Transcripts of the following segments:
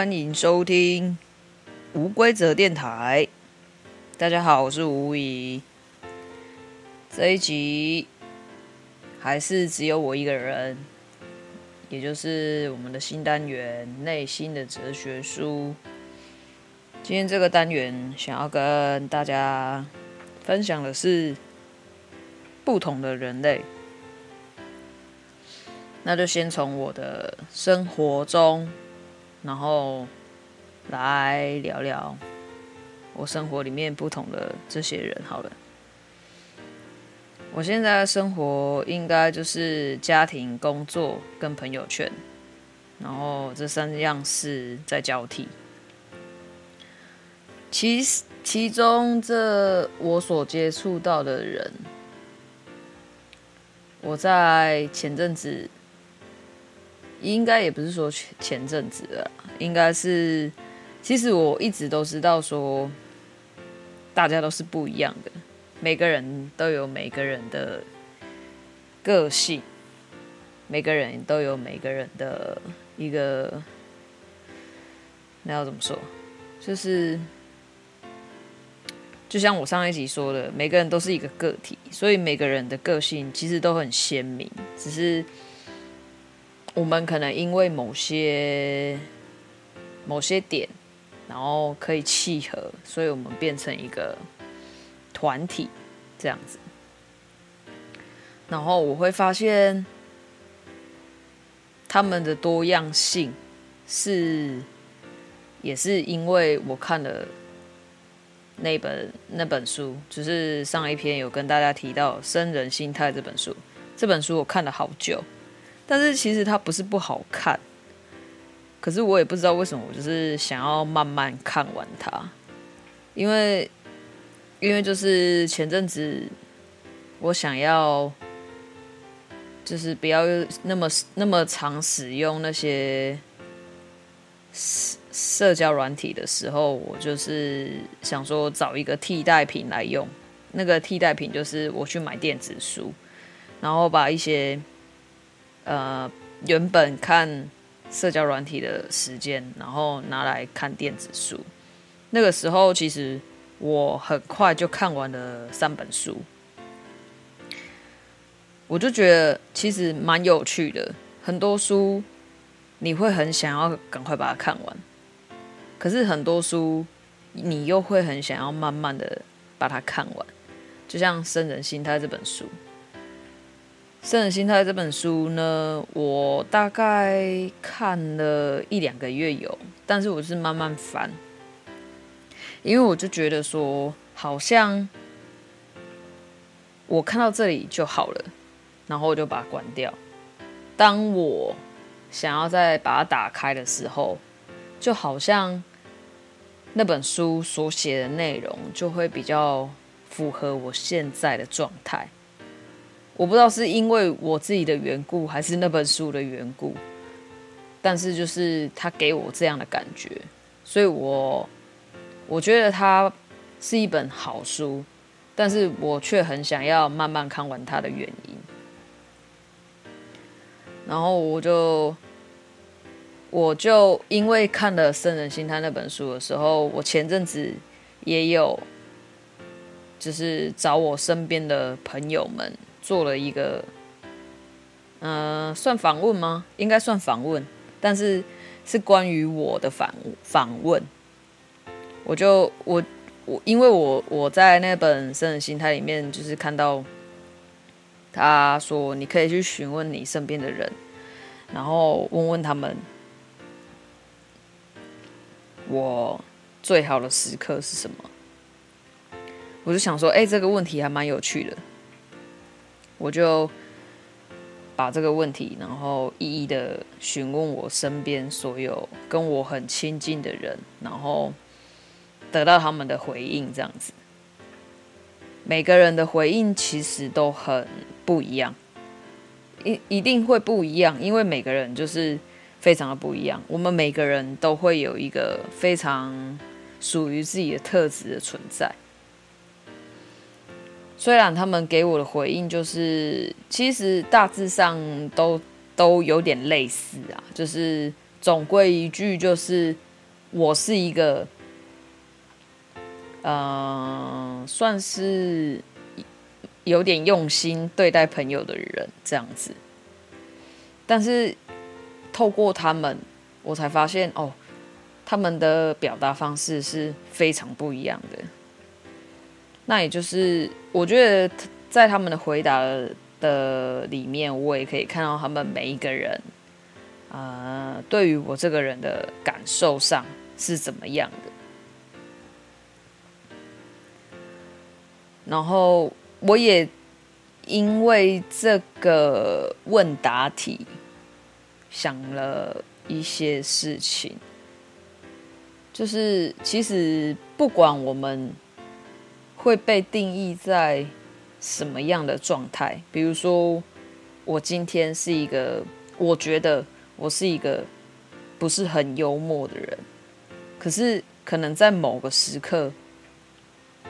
欢迎收听无规则电台。大家好，我是吴仪。这一集还是只有我一个人，也就是我们的新单元《内心的哲学书》。今天这个单元想要跟大家分享的是不同的人类。那就先从我的生活中。然后来聊聊我生活里面不同的这些人好了。我现在的生活应该就是家庭、工作跟朋友圈，然后这三样事在交替。其其中这我所接触到的人，我在前阵子。应该也不是说前前阵子了，应该是，其实我一直都知道说，大家都是不一样的，每个人都有每个人的个性，每个人都有每个人的一个，那要怎么说？就是，就像我上一集说的，每个人都是一个个体，所以每个人的个性其实都很鲜明，只是。我们可能因为某些某些点，然后可以契合，所以我们变成一个团体这样子。然后我会发现他们的多样性是，也是因为我看了那本那本书，就是上一篇有跟大家提到《生人心态》这本书。这本书我看了好久。但是其实它不是不好看，可是我也不知道为什么，我就是想要慢慢看完它，因为因为就是前阵子我想要就是不要那么那么常使用那些社社交软体的时候，我就是想说找一个替代品来用，那个替代品就是我去买电子书，然后把一些。呃，原本看社交软体的时间，然后拿来看电子书。那个时候，其实我很快就看完了三本书，我就觉得其实蛮有趣的。很多书你会很想要赶快把它看完，可是很多书你又会很想要慢慢的把它看完。就像《生人心态》这本书。《圣人心态》这本书呢，我大概看了一两个月有，但是我是慢慢翻，因为我就觉得说，好像我看到这里就好了，然后我就把它关掉。当我想要再把它打开的时候，就好像那本书所写的内容就会比较符合我现在的状态。我不知道是因为我自己的缘故，还是那本书的缘故，但是就是他给我这样的感觉，所以我我觉得它是一本好书，但是我却很想要慢慢看完它的原因。然后我就我就因为看了《圣人心态》那本书的时候，我前阵子也有就是找我身边的朋友们。做了一个，呃，算访问吗？应该算访问，但是是关于我的访访问。我就我我，因为我我在那本《生人心态》里面，就是看到他说，你可以去询问你身边的人，然后问问他们，我最好的时刻是什么？我就想说，哎，这个问题还蛮有趣的。我就把这个问题，然后一一的询问我身边所有跟我很亲近的人，然后得到他们的回应，这样子。每个人的回应其实都很不一样，一一定会不一样，因为每个人就是非常的不一样。我们每个人都会有一个非常属于自己的特质的存在。虽然他们给我的回应就是，其实大致上都都有点类似啊，就是总归一句就是，我是一个，呃，算是有点用心对待朋友的人这样子。但是透过他们，我才发现哦，他们的表达方式是非常不一样的。那也就是，我觉得在他们的回答的里面，我也可以看到他们每一个人，呃，对于我这个人的感受上是怎么样的。然后我也因为这个问答题想了一些事情，就是其实不管我们。会被定义在什么样的状态？比如说，我今天是一个，我觉得我是一个不是很幽默的人，可是可能在某个时刻，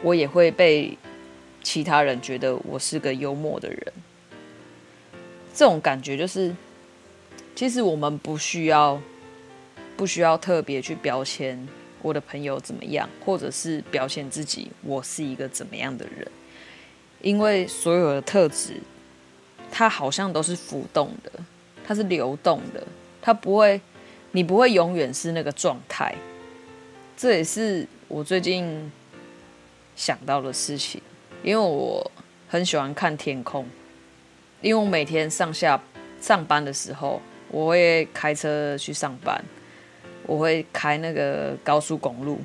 我也会被其他人觉得我是个幽默的人。这种感觉就是，其实我们不需要，不需要特别去标签。我的朋友怎么样，或者是表现自己，我是一个怎么样的人？因为所有的特质，它好像都是浮动的，它是流动的，它不会，你不会永远是那个状态。这也是我最近想到的事情，因为我很喜欢看天空，因为我每天上下上班的时候，我会开车去上班。我会开那个高速公路，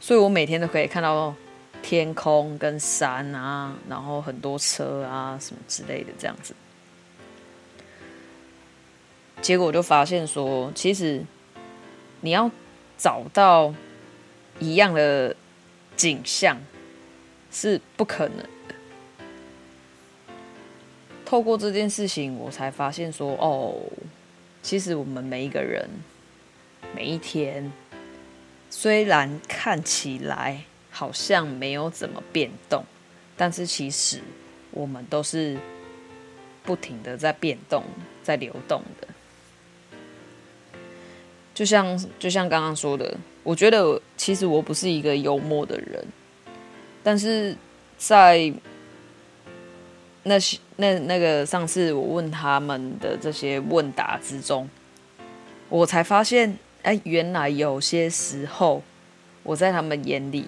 所以我每天都可以看到天空跟山啊，然后很多车啊什么之类的这样子。结果我就发现说，其实你要找到一样的景象是不可能的。透过这件事情，我才发现说，哦，其实我们每一个人。每一天，虽然看起来好像没有怎么变动，但是其实我们都是不停的在变动、在流动的。就像就像刚刚说的，我觉得其实我不是一个幽默的人，但是在那些那那个上次我问他们的这些问答之中，我才发现。哎，原来有些时候，我在他们眼里，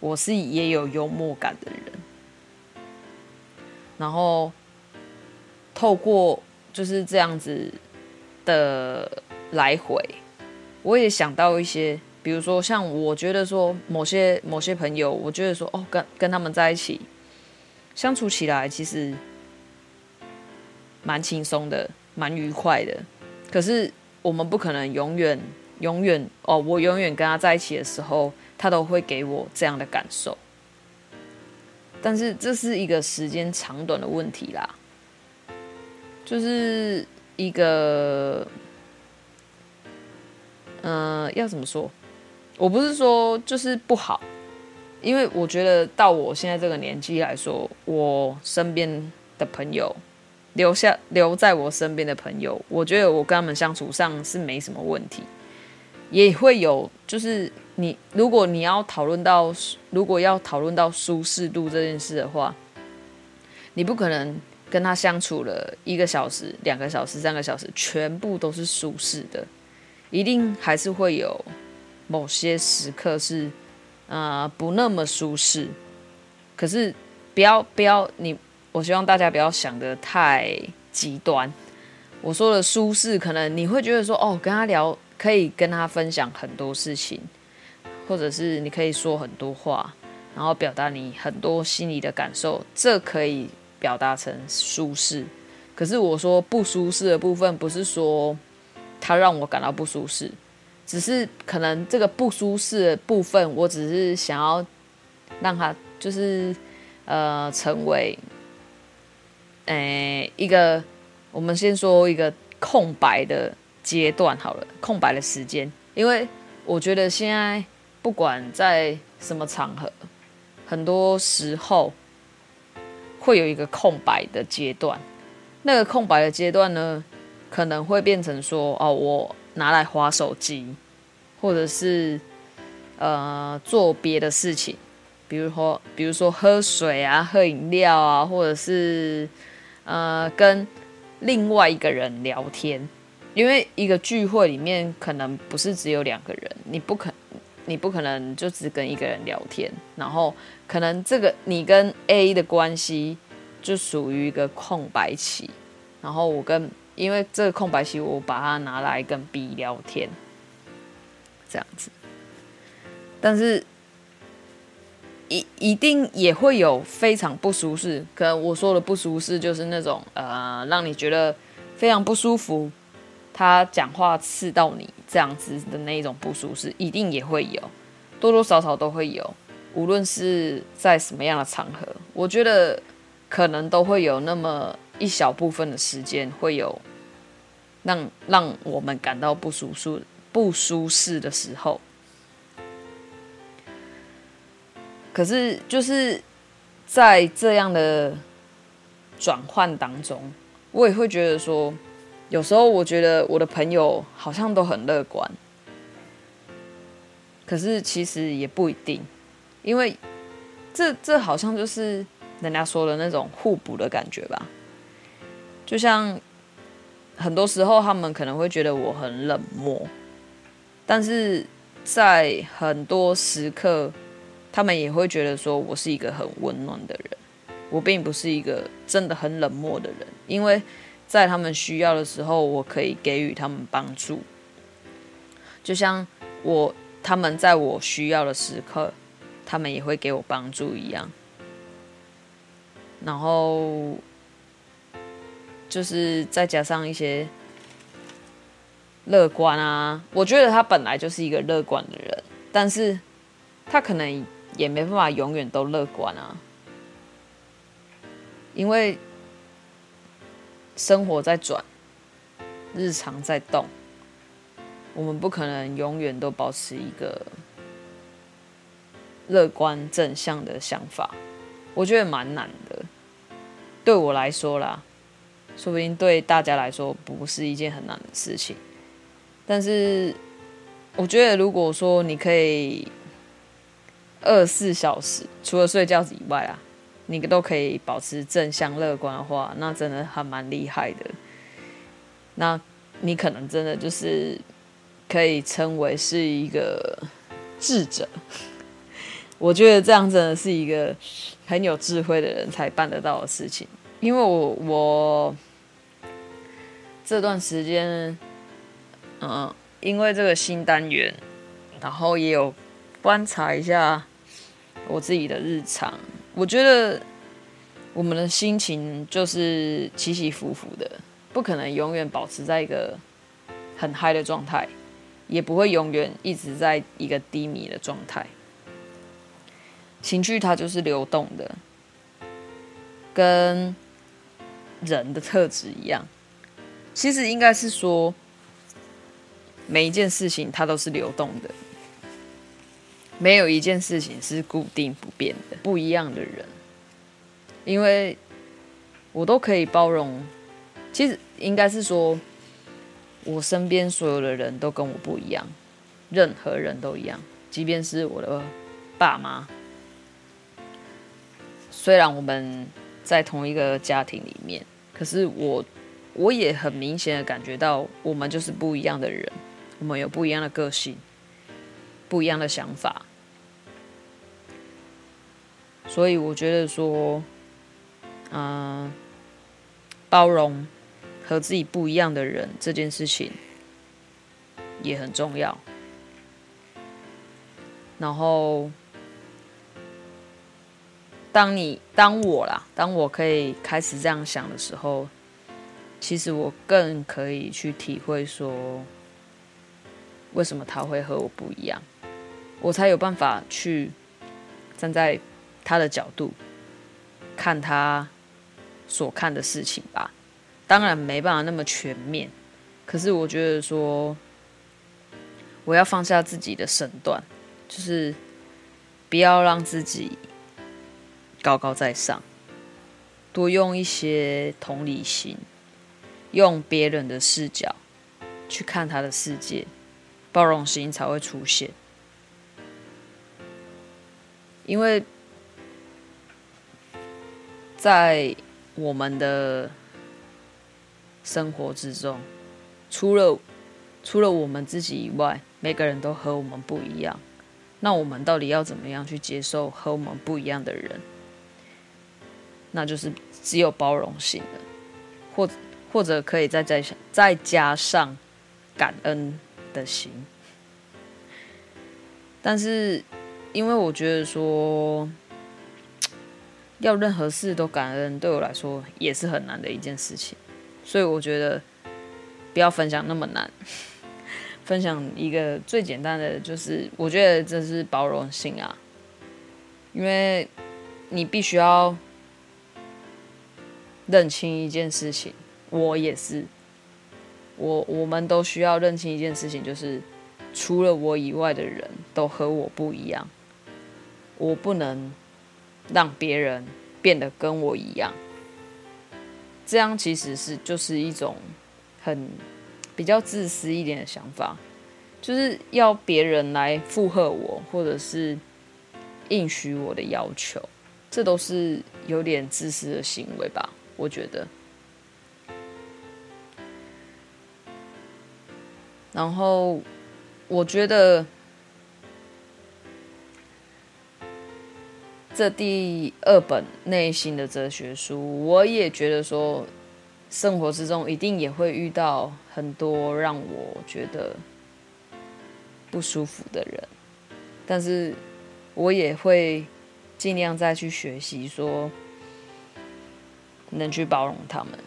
我是也有幽默感的人。然后，透过就是这样子的来回，我也想到一些，比如说像我觉得说某些某些朋友，我觉得说哦，跟跟他们在一起相处起来其实蛮轻松的，蛮愉快的。可是我们不可能永远。永远哦，我永远跟他在一起的时候，他都会给我这样的感受。但是这是一个时间长短的问题啦，就是一个，嗯、呃，要怎么说？我不是说就是不好，因为我觉得到我现在这个年纪来说，我身边的朋友留下留在我身边的朋友，我觉得我跟他们相处上是没什么问题。也会有，就是你如果你要讨论到，如果要讨论到舒适度这件事的话，你不可能跟他相处了一个小时、两个小时、三个小时，全部都是舒适的，一定还是会有某些时刻是啊、不那么舒适。可是不要不要你，我希望大家不要想得太极端。我说的舒适，可能你会觉得说哦，跟他聊。可以跟他分享很多事情，或者是你可以说很多话，然后表达你很多心里的感受，这可以表达成舒适。可是我说不舒适的部分，不是说他让我感到不舒适，只是可能这个不舒适的部分，我只是想要让他就是呃成为，诶一个，我们先说一个空白的。阶段好了，空白的时间，因为我觉得现在不管在什么场合，很多时候会有一个空白的阶段。那个空白的阶段呢，可能会变成说，哦，我拿来划手机，或者是呃做别的事情，比如说比如说喝水啊、喝饮料啊，或者是呃跟另外一个人聊天。因为一个聚会里面可能不是只有两个人，你不可你不可能就只跟一个人聊天，然后可能这个你跟 A 的关系就属于一个空白期，然后我跟因为这个空白期我把它拿来跟 B 聊天，这样子，但是一一定也会有非常不舒适，可能我说的不舒适就是那种呃让你觉得非常不舒服。他讲话刺到你这样子的那一种不舒适，一定也会有，多多少少都会有。无论是在什么样的场合，我觉得可能都会有那么一小部分的时间会有让让我们感到不舒适、不舒适的时候。可是就是在这样的转换当中，我也会觉得说。有时候我觉得我的朋友好像都很乐观，可是其实也不一定，因为这这好像就是人家说的那种互补的感觉吧。就像很多时候他们可能会觉得我很冷漠，但是在很多时刻，他们也会觉得说我是一个很温暖的人。我并不是一个真的很冷漠的人，因为。在他们需要的时候，我可以给予他们帮助，就像我他们在我需要的时刻，他们也会给我帮助一样。然后就是再加上一些乐观啊，我觉得他本来就是一个乐观的人，但是他可能也没办法永远都乐观啊，因为。生活在转，日常在动，我们不可能永远都保持一个乐观正向的想法，我觉得蛮难的。对我来说啦，说不定对大家来说不是一件很难的事情。但是，我觉得如果说你可以二十四小时，除了睡觉以外啊。你都可以保持正向乐观的话，那真的还蛮厉害的。那你可能真的就是可以称为是一个智者。我觉得这样真的是一个很有智慧的人才办得到的事情。因为我我这段时间，嗯，因为这个新单元，然后也有观察一下我自己的日常。我觉得我们的心情就是起起伏伏的，不可能永远保持在一个很嗨的状态，也不会永远一直在一个低迷的状态。情绪它就是流动的，跟人的特质一样。其实应该是说，每一件事情它都是流动的。没有一件事情是固定不变的，不一样的人，因为我都可以包容。其实应该是说，我身边所有的人都跟我不一样，任何人都一样，即便是我的爸妈。虽然我们在同一个家庭里面，可是我我也很明显的感觉到，我们就是不一样的人，我们有不一样的个性，不一样的想法。所以我觉得说，嗯、包容和自己不一样的人这件事情也很重要。然后，当你当我啦，当我可以开始这样想的时候，其实我更可以去体会说，为什么他会和我不一样，我才有办法去站在。他的角度看他所看的事情吧，当然没办法那么全面。可是我觉得说，我要放下自己的身段，就是不要让自己高高在上，多用一些同理心，用别人的视角去看他的世界，包容心才会出现。因为在我们的生活之中，除了除了我们自己以外，每个人都和我们不一样。那我们到底要怎么样去接受和我们不一样的人？那就是只有包容性的，或或者可以再再再加上感恩的心。但是，因为我觉得说要任何事都感恩，对我来说也是很难的一件事情，所以我觉得不要分享那么难。分享一个最简单的，就是我觉得这是包容性啊，因为你必须要认清一件事情，我也是，我我们都需要认清一件事情，就是除了我以外的人都和我不一样，我不能让别人变得跟我一样，这样其实是就是一种很。比较自私一点的想法，就是要别人来附和我，或者是应许我的要求，这都是有点自私的行为吧？我觉得。然后，我觉得这第二本内心的哲学书，我也觉得说。生活之中一定也会遇到很多让我觉得不舒服的人，但是我也会尽量再去学习，说能去包容他们，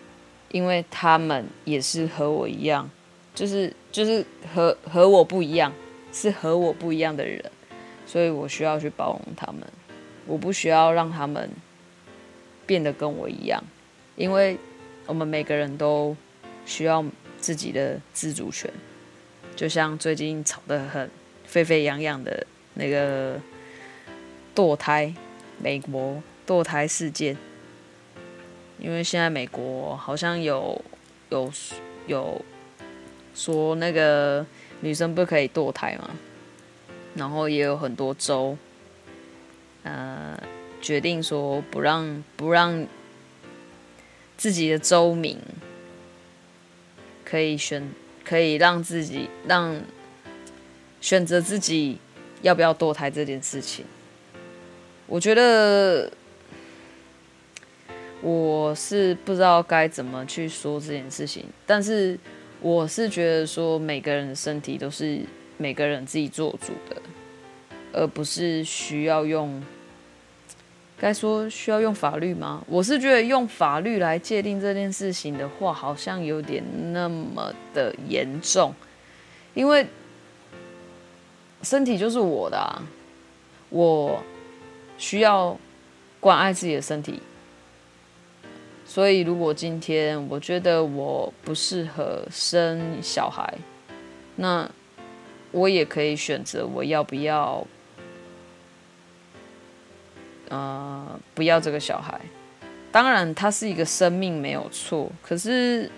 因为他们也是和我一样，就是就是和和我不一样，是和我不一样的人，所以我需要去包容他们，我不需要让他们变得跟我一样，因为。我们每个人都需要自己的自主权，就像最近吵得很沸沸扬扬的那个堕胎，美国堕胎事件。因为现在美国好像有有有说那个女生不可以堕胎嘛，然后也有很多州，呃，决定说不让不让。自己的周明可以选，可以让自己让选择自己要不要堕胎这件事情。我觉得我是不知道该怎么去说这件事情，但是我是觉得说每个人的身体都是每个人自己做主的，而不是需要用。该说需要用法律吗？我是觉得用法律来界定这件事情的话，好像有点那么的严重，因为身体就是我的啊，我需要关爱自己的身体，所以如果今天我觉得我不适合生小孩，那我也可以选择我要不要。呃，不要这个小孩。当然，他是一个生命，没有错。可是，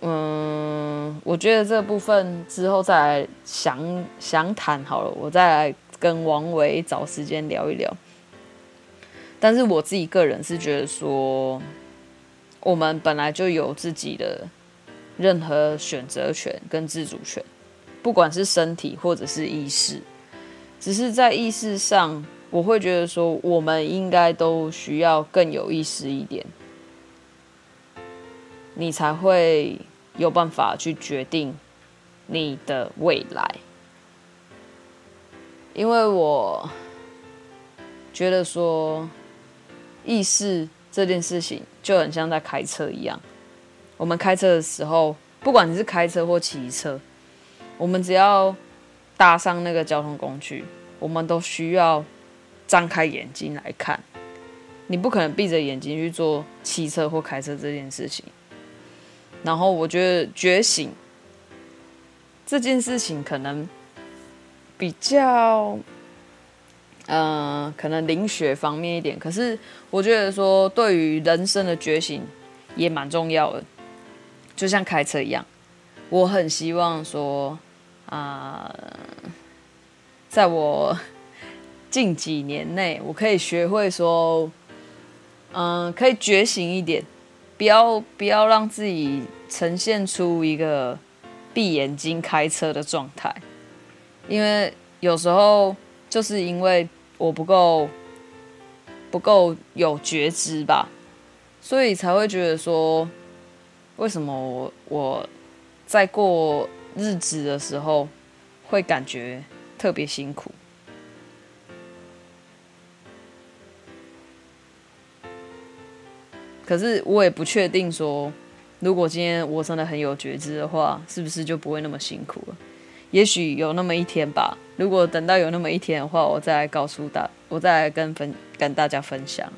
嗯，我觉得这部分之后再来详详谈好了。我再来跟王维找时间聊一聊。但是我自己个人是觉得说，我们本来就有自己的任何选择权跟自主权，不管是身体或者是意识。只是在意识上，我会觉得说，我们应该都需要更有意识一点，你才会有办法去决定你的未来。因为我觉得说，意识这件事情就很像在开车一样。我们开车的时候，不管你是开车或骑车，我们只要搭上那个交通工具，我们都需要张开眼睛来看。你不可能闭着眼睛去做汽车或开车这件事情。然后我觉得觉醒这件事情可能比较，呃，可能灵学方面一点。可是我觉得说，对于人生的觉醒也蛮重要的。就像开车一样，我很希望说啊、在我近几年内，我可以学会说，嗯、可以觉醒一点，不要不要让自己呈现出一个闭眼睛开车的状态，因为有时候就是因为我不够不够有觉知吧，所以才会觉得说，为什么我我再过日子的时候会感觉特别辛苦。可是我也不确定说，如果今天我真的很有觉知的话，是不是就不会那么辛苦了？也许有那么一天吧。如果等到有那么一天的话，我再来告诉大，我再来跟分跟大家分享。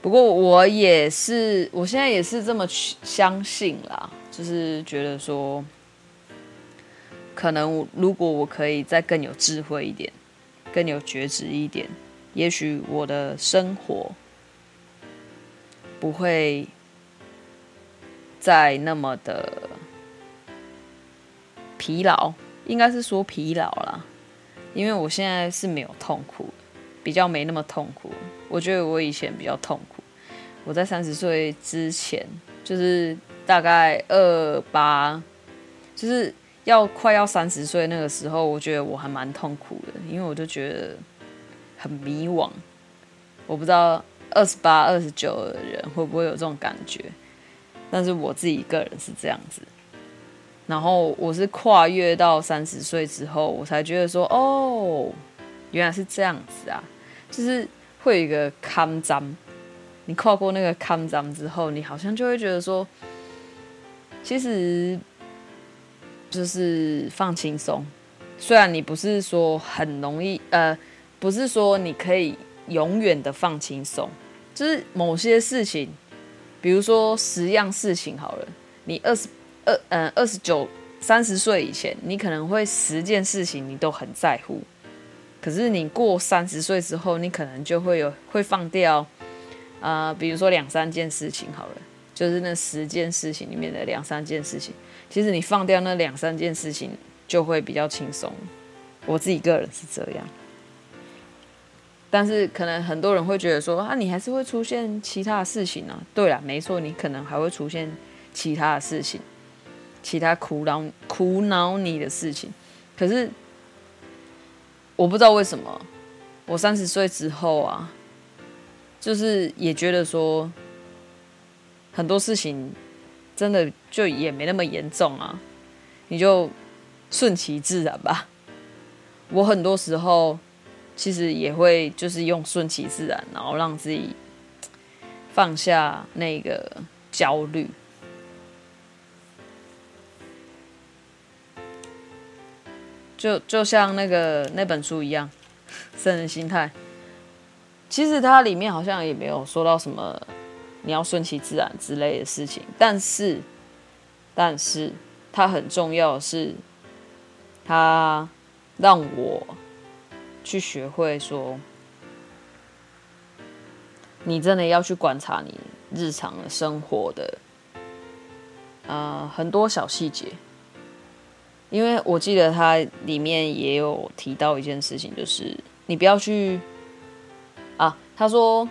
不过我也是，我现在也是这么相信啦，就是觉得说，可能如果我可以再更有智慧一点，更有觉知一点，也许我的生活。不会再那么的疲劳，应该是说疲劳啦，因为我现在是没有痛苦，比较没那么痛苦。我觉得我以前比较痛苦。我在三十岁之前，就是大概二八，就是要快要三十岁那个时候，我觉得我还蛮痛苦的，因为我就觉得很迷惘，我不知道。二十八、二十九的人会不会有这种感觉？但是我自己个人是这样子。然后我是跨越到三十岁之后，我才觉得说，哦，原来是这样子啊！就是会有一个坎站，你跨过那个坎站之后，你好像就会觉得说，其实就是放轻松。虽然你不是说很容易，呃，不是说你可以。永远的放轻松，就是某些事情，比如说十样事情好了，你二十二嗯二十九三十岁以前，你可能会十件事情你都很在乎，可是你过三十岁之后，你可能就会有会放掉啊、呃，比如说两三件事情好了，就是那十件事情里面的两三件事情，其实你放掉那两三件事情就会比较轻松，我自己个人是这样。但是可能很多人会觉得说啊，你还是会出现其他的事情呢、对了，没错，你可能还会出现其他的事情，其他苦恼苦恼你的事情。可是我不知道为什么，我三十岁之后啊，就是也觉得说很多事情真的就也没那么严重啊，你就顺其自然吧。我很多时候。其实也会就是用顺其自然，然后让自己放下那个焦虑。就就像那个那本书一样，《圣人心态》。其实它里面好像也没有说到什么你要顺其自然之类的事情，但是，但是它很重要的是，它让我。去学会说，你真的要去观察你日常的生活的，呃，很多小细节。因为我记得它里面也有提到一件事情，就是你不要去啊，他说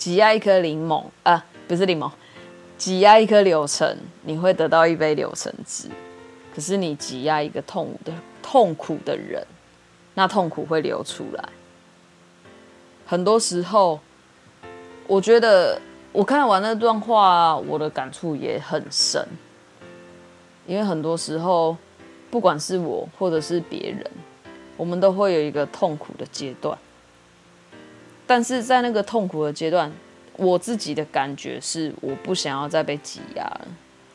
挤压一颗柠檬啊，不是柠檬，挤压一颗柳橙，你会得到一杯柳橙汁。可是你挤压一个痛的痛苦的人。那痛苦会流出来。很多时候，我觉得我看完那段话，我的感触也很深。因为很多时候，不管是我或者是别人，我们都会有一个痛苦的阶段。但是在那个痛苦的阶段，我自己的感觉是，我不想要再被挤压了。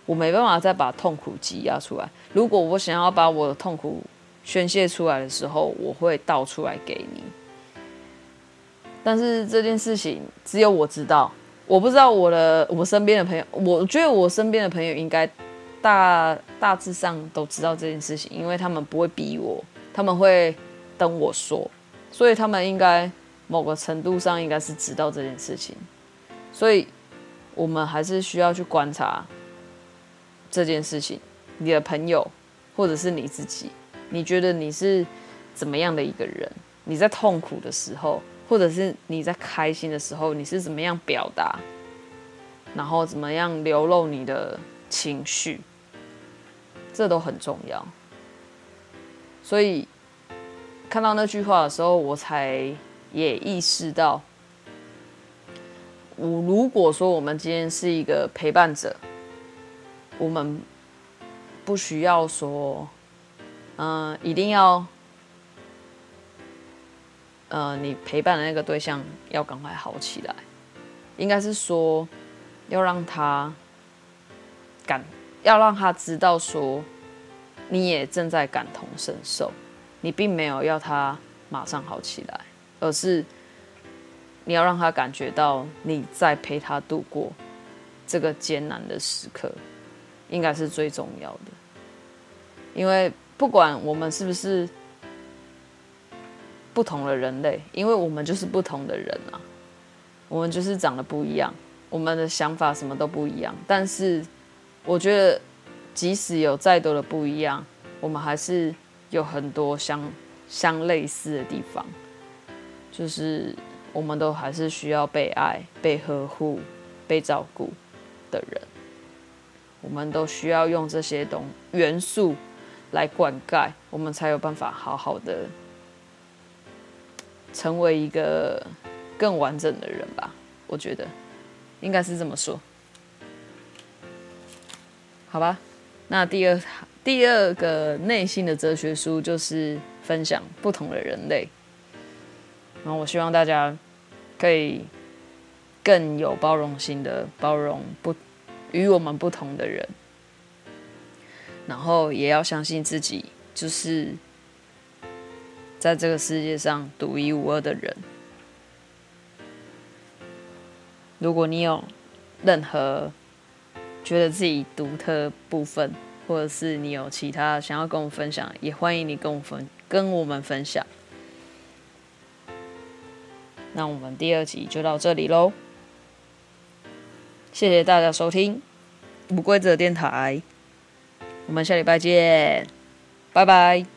我没办法再把痛苦挤压出来。如果我想要把我的痛苦，宣泄出来的时候，我会倒出来给你。但是这件事情只有我知道，我不知道我的我身边的朋友，我觉得我身边的朋友应该大大致上都知道这件事情，因为他们不会逼我，他们会等我说，所以他们应该某个程度上应该是知道这件事情。所以我们还是需要去观察这件事情，你的朋友或者是你自己，你觉得你是怎么样的一个人？你在痛苦的时候，或者是你在开心的时候，你是怎么样表达？然后怎么样流露你的情绪？这都很重要。所以看到那句话的时候，我才也意识到，我如果说我们今天是一个陪伴者。我们不需要说，嗯、一定要，呃，你陪伴的那个对象要赶快好起来，应该是说，要让他感，要让他知道说，你也正在感同身受，你并没有要他马上好起来，而是你要让他感觉到你在陪他度过这个艰难的时刻。应该是最重要的，因为不管我们是不是不同的人类，因为我们就是不同的人啊，我们就是长得不一样，我们的想法什么都不一样。但是，我觉得即使有再多的不一样，我们还是有很多相相类似的地方，就是我们都还是需要被爱、被呵护、被照顾的人。我们都需要用这些东元素来灌溉，我们才有办法好好的成为一个更完整的人吧。我觉得应该是这么说，好吧？那第二第二个内心的哲学书就是分享不同的人类，然后我希望大家可以更有包容心的包容不。与我们不同的人，然后也要相信自己，就是在这个世界上独一无二的人。如果你有任何觉得自己独特部分，或者是你有其他想要跟我分享，也欢迎你跟我分跟我们分享。那我们第二集就到这里喽。谢谢大家收听无规则电台，我们下礼拜见，拜拜。